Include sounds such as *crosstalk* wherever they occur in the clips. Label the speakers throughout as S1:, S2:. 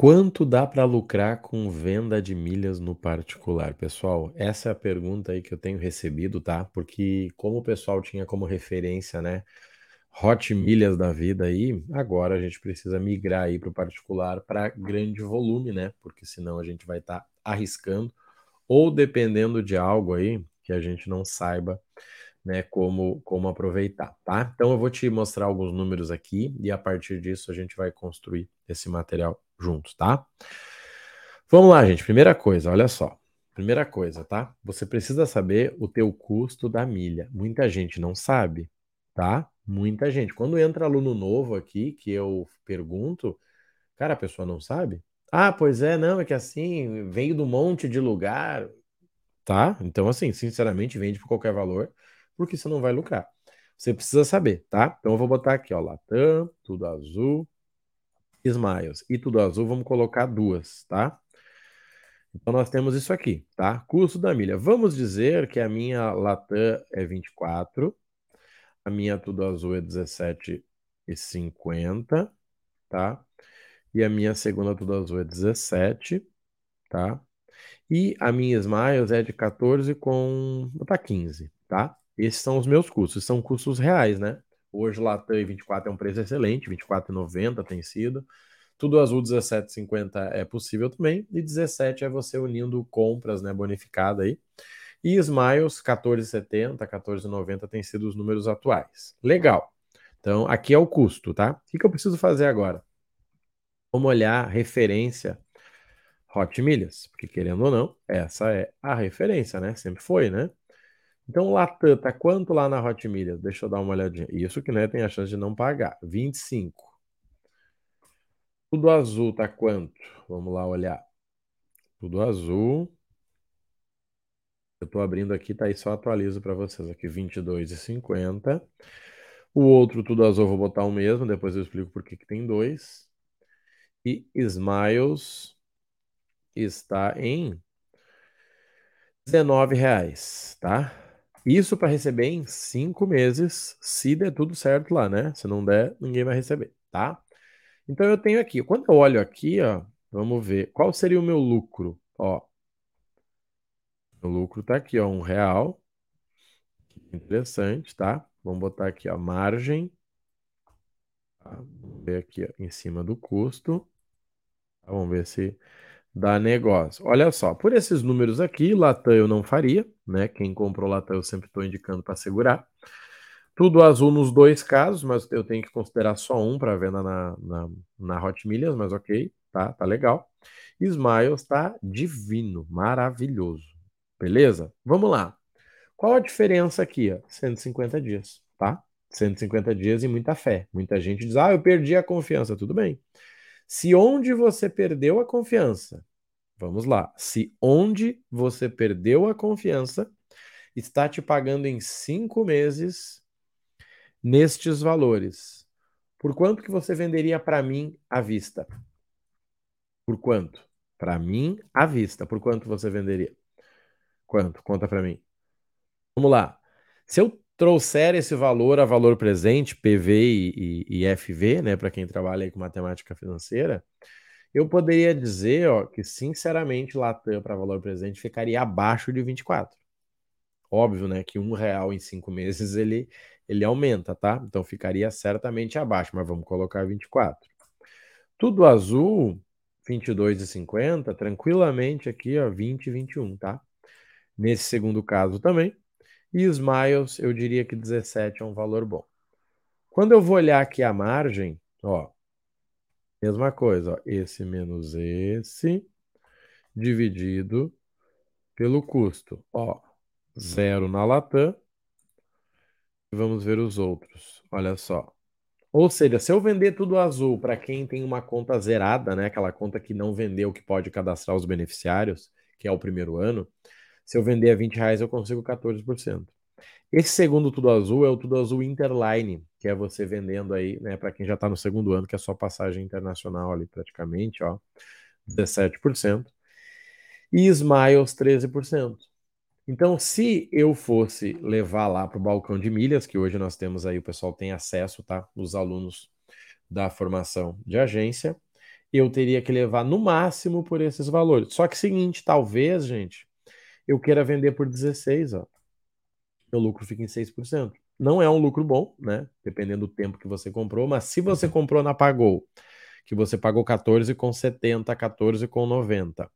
S1: Quanto dá para lucrar com venda de milhas no particular? Pessoal, essa é a pergunta aí que eu tenho recebido, tá? Porque como o pessoal tinha como referência, né, hot milhas da vida aí, agora a gente precisa migrar aí para o particular para grande volume, né? Porque senão a gente vai estar tá arriscando ou dependendo de algo aí que a gente não saiba né, como, como aproveitar, tá? Então eu vou te mostrar alguns números aqui e a partir disso a gente vai construir esse material juntos, tá? Vamos lá, gente. Primeira coisa, olha só. Primeira coisa, tá? Você precisa saber o teu custo da milha. Muita gente não sabe, tá? Muita gente. Quando entra aluno novo aqui, que eu pergunto, cara, a pessoa não sabe? Ah, pois é, não, é que assim, veio do monte de lugar, tá? Então, assim, sinceramente, vende por qualquer valor porque você não vai lucrar. Você precisa saber, tá? Então eu vou botar aqui, ó, Latam, tudo azul, Smiles e tudo azul, vamos colocar duas, tá? Então nós temos isso aqui, tá? Custo da milha. Vamos dizer que a minha Latam é 24, a minha tudo azul é 17,50, tá? E a minha segunda tudo azul é 17, tá? E a minha Smiles é de 14 com, botar 15, tá? Esses são os meus custos, são custos reais, né? Hoje Latam 24 é um preço excelente, 24,90 tem sido. Tudo azul 17,50 é possível também. E 17 é você unindo compras, né, bonificada aí. E Smiles 14,70, 14,90 tem sido os números atuais. Legal. Então, aqui é o custo, tá? O que, que eu preciso fazer agora? Vamos olhar referência Hot Milhas, porque querendo ou não, essa é a referência, né? Sempre foi, né? Então, o Latam tá quanto lá na Hot? Deixa eu dar uma olhadinha. Isso que né, tem a chance de não pagar. 25. Tudo azul tá quanto? Vamos lá olhar. Tudo azul. Eu estou abrindo aqui, tá aí, só atualizo para vocês aqui, 22,50. O outro tudo azul vou botar o mesmo, depois eu explico por que que tem dois. E Smiles está em 19 reais, tá? Isso para receber em cinco meses, se der tudo certo lá, né? Se não der, ninguém vai receber, tá? Então eu tenho aqui, quando eu olho aqui, ó, vamos ver qual seria o meu lucro, ó. O lucro tá aqui, ó, um real. Interessante, tá? Vamos botar aqui, a margem. Tá? Vamos ver aqui ó, em cima do custo. Tá? Vamos ver se dá negócio. Olha só, por esses números aqui, Latam eu não faria, né? Quem comprou Latam eu sempre estou indicando para segurar. Tudo azul nos dois casos, mas eu tenho que considerar só um para venda na, na, na Hot Milhas, mas ok, tá, tá legal. Smiles tá divino, maravilhoso. Beleza? Vamos lá. Qual a diferença aqui? Ó? 150 dias, tá? 150 dias e muita fé. Muita gente diz, ah, eu perdi a confiança. Tudo bem. Se onde você perdeu a confiança, vamos lá, se onde você perdeu a confiança está te pagando em cinco meses nestes valores, por quanto que você venderia para mim à vista? Por quanto? Para mim à vista. Por quanto você venderia? Quanto? Conta para mim. Vamos lá. Se eu trouxer esse valor a valor presente, PV e, e, e FV, né, para quem trabalha com matemática financeira, eu poderia dizer ó, que, sinceramente, Latam para valor presente ficaria abaixo de 24. Óbvio, né, que um real em cinco *laughs* meses ele, ele aumenta, tá? Então ficaria certamente abaixo, mas vamos colocar 24. Tudo azul, 22,50, tranquilamente aqui, ó, 20, 21, tá? Nesse segundo caso também, e Smiles, eu diria que 17 é um valor bom. Quando eu vou olhar aqui a margem, ó, mesma coisa, ó, esse menos esse, dividido pelo custo. Ó, zero na Latam. Vamos ver os outros. Olha só. Ou seja, se eu vender tudo azul para quem tem uma conta zerada, né, aquela conta que não vendeu, que pode cadastrar os beneficiários, que é o primeiro ano, se eu vender a 20 reais, eu consigo 14%. Esse segundo Tudo Azul é o Tudo Azul Interline, que é você vendendo aí, né, para quem já está no segundo ano, que é só passagem internacional ali praticamente, ó, 17%. E Smiles, 13%. Então, se eu fosse levar lá para o balcão de milhas, que hoje nós temos aí, o pessoal tem acesso, tá? Os alunos da formação de agência, eu teria que levar no máximo por esses valores. Só que seguinte, talvez, gente, eu queira vender por 16, ó. Meu lucro fica em 6%. Não é um lucro bom, né? Dependendo do tempo que você comprou, mas se você comprou na Pagou, que você pagou 14,70, 14,90,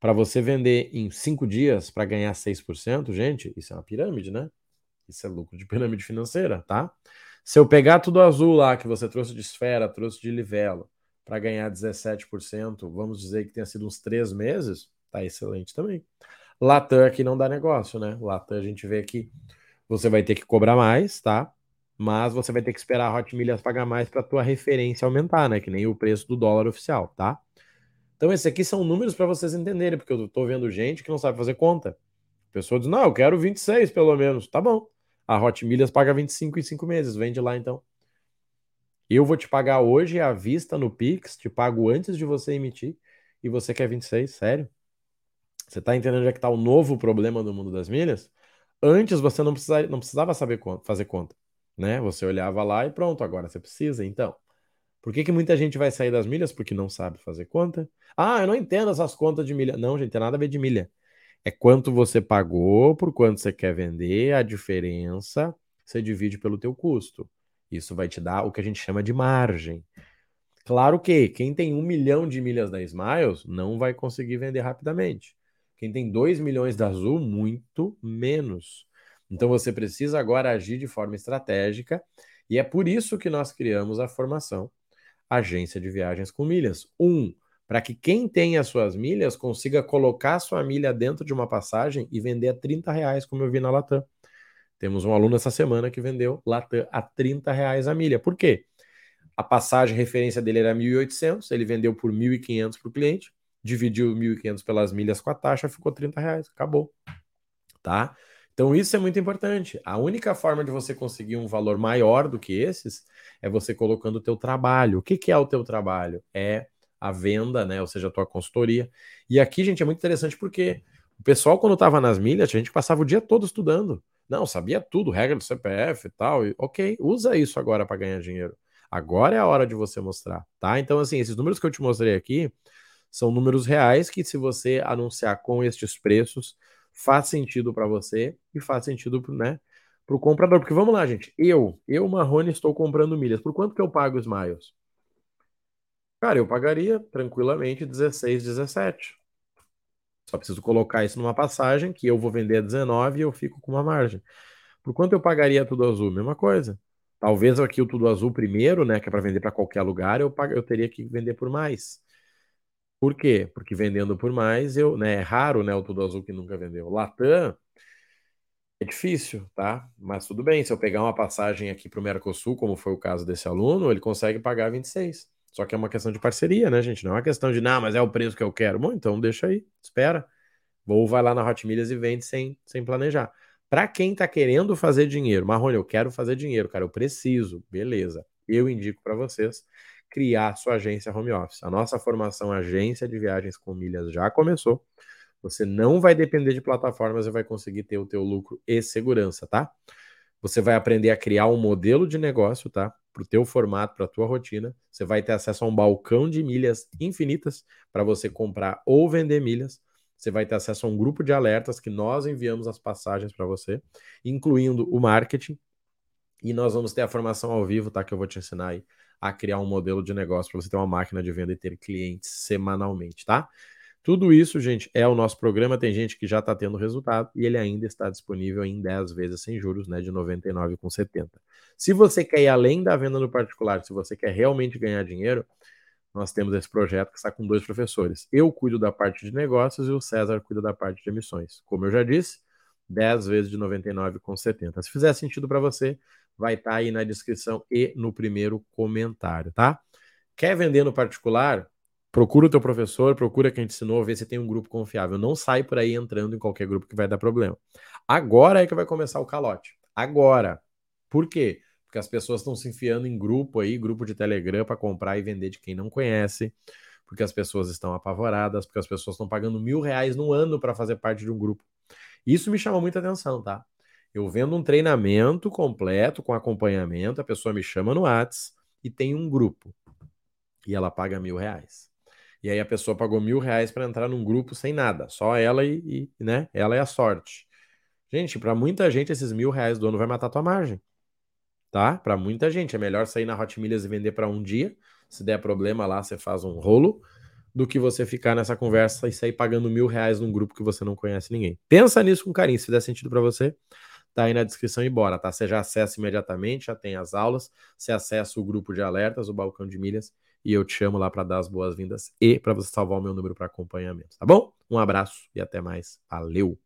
S1: para você vender em 5 dias para ganhar 6%, gente, isso é uma pirâmide, né? Isso é lucro de pirâmide financeira, tá? Se eu pegar tudo azul lá que você trouxe de esfera, trouxe de livelo, para ganhar 17%, vamos dizer que tenha sido uns três meses, tá excelente também. Latam aqui não dá negócio, né? Latam a gente vê que você vai ter que cobrar mais, tá? Mas você vai ter que esperar a Hot Milhas pagar mais para tua referência aumentar, né? Que nem o preço do dólar oficial, tá? Então esses aqui são números para vocês entenderem, porque eu tô vendo gente que não sabe fazer conta. A pessoa diz: "Não, eu quero 26 pelo menos". Tá bom. A Hot Milhas paga 25 em 5 meses, vende lá então. Eu vou te pagar hoje à vista no Pix, te pago antes de você emitir, e você quer 26, sério? Você tá entendendo onde é que tá o novo problema do mundo das milhas? Antes você não precisava, não precisava saber conta, fazer conta, né? Você olhava lá e pronto, agora você precisa. Então, por que, que muita gente vai sair das milhas? Porque não sabe fazer conta. Ah, eu não entendo essas contas de milha. Não, gente, tem nada a ver de milha. É quanto você pagou, por quanto você quer vender, a diferença você divide pelo teu custo. Isso vai te dar o que a gente chama de margem. Claro que quem tem um milhão de milhas da Smiles não vai conseguir vender rapidamente. Quem tem 2 milhões da Azul, muito menos. Então você precisa agora agir de forma estratégica e é por isso que nós criamos a formação Agência de Viagens com Milhas. Um, para que quem tem as suas milhas consiga colocar sua milha dentro de uma passagem e vender a 30 reais, como eu vi na Latam. Temos um aluno essa semana que vendeu Latam a 30 reais a milha. Por quê? A passagem referência dele era 1.800, ele vendeu por 1.500 para o cliente dividiu 1.500 pelas milhas com a taxa, ficou 30 reais, acabou. Tá? Então isso é muito importante. A única forma de você conseguir um valor maior do que esses é você colocando o teu trabalho. O que, que é o teu trabalho? É a venda, né? Ou seja, a tua consultoria. E aqui, gente, é muito interessante porque o pessoal, quando estava nas milhas, a gente passava o dia todo estudando. Não, sabia tudo, regra do CPF e tal. E, ok, usa isso agora para ganhar dinheiro. Agora é a hora de você mostrar, tá? Então, assim, esses números que eu te mostrei aqui, são números reais que, se você anunciar com estes preços, faz sentido para você e faz sentido né, para o comprador. Porque vamos lá, gente. Eu, eu, Marrone, estou comprando milhas. Por quanto que eu pago os miles? Cara, eu pagaria tranquilamente 16, 17. Só preciso colocar isso numa passagem que eu vou vender a 19 e eu fico com uma margem. Por quanto eu pagaria tudo azul? Mesma coisa. Talvez aqui o tudo azul primeiro, né, que é para vender para qualquer lugar, eu, pag... eu teria que vender por mais. Por quê? Porque vendendo por mais, eu, né, é raro, né, o Tudo Azul que nunca vendeu. Latam é difícil, tá? Mas tudo bem, se eu pegar uma passagem aqui para o Mercosul, como foi o caso desse aluno, ele consegue pagar 26. Só que é uma questão de parceria, né, gente? Não é uma questão de, não, mas é o preço que eu quero. Bom, então deixa aí, espera. Ou vai lá na Hot Milhas e vende sem, sem planejar. Para quem tá querendo fazer dinheiro, Marrone, eu quero fazer dinheiro, cara, eu preciso, beleza. Eu indico para vocês criar sua agência home office. A nossa formação agência de viagens com milhas já começou. Você não vai depender de plataformas e vai conseguir ter o teu lucro e segurança, tá? Você vai aprender a criar um modelo de negócio, tá? Para o teu formato, para a tua rotina. Você vai ter acesso a um balcão de milhas infinitas para você comprar ou vender milhas. Você vai ter acesso a um grupo de alertas que nós enviamos as passagens para você, incluindo o marketing. E nós vamos ter a formação ao vivo, tá? Que eu vou te ensinar aí a criar um modelo de negócio para você ter uma máquina de venda e ter clientes semanalmente, tá? Tudo isso, gente, é o nosso programa. Tem gente que já está tendo resultado e ele ainda está disponível em 10 vezes sem juros, né, de 99,70. Se você quer ir além da venda no particular, se você quer realmente ganhar dinheiro, nós temos esse projeto que está com dois professores. Eu cuido da parte de negócios e o César cuida da parte de emissões. Como eu já disse, 10 vezes de 99,70. Se fizer sentido para você, vai estar tá aí na descrição e no primeiro comentário, tá? Quer vender no particular? Procura o teu professor, procura quem te ensinou, vê se tem um grupo confiável. Não sai por aí entrando em qualquer grupo que vai dar problema. Agora é que vai começar o calote. Agora. Por quê? Porque as pessoas estão se enfiando em grupo aí, grupo de Telegram para comprar e vender de quem não conhece, porque as pessoas estão apavoradas, porque as pessoas estão pagando mil reais no ano para fazer parte de um grupo. Isso me chama muita atenção, tá? Eu vendo um treinamento completo com acompanhamento, a pessoa me chama no Whats e tem um grupo. E ela paga mil reais. E aí a pessoa pagou mil reais para entrar num grupo sem nada, só ela e, e né? Ela é a sorte. Gente, para muita gente esses mil reais do ano vai matar tua margem, tá? Para muita gente é melhor sair na Hot Milhas e vender para um dia. Se der problema lá, você faz um rolo do que você ficar nessa conversa e sair pagando mil reais num grupo que você não conhece ninguém. Pensa nisso com carinho, se der sentido para você, tá aí na descrição e bora, tá? Você já acessa imediatamente, já tem as aulas, você acessa o grupo de alertas, o balcão de milhas, e eu te chamo lá para dar as boas-vindas e para você salvar o meu número para acompanhamento, tá bom? Um abraço e até mais. Valeu!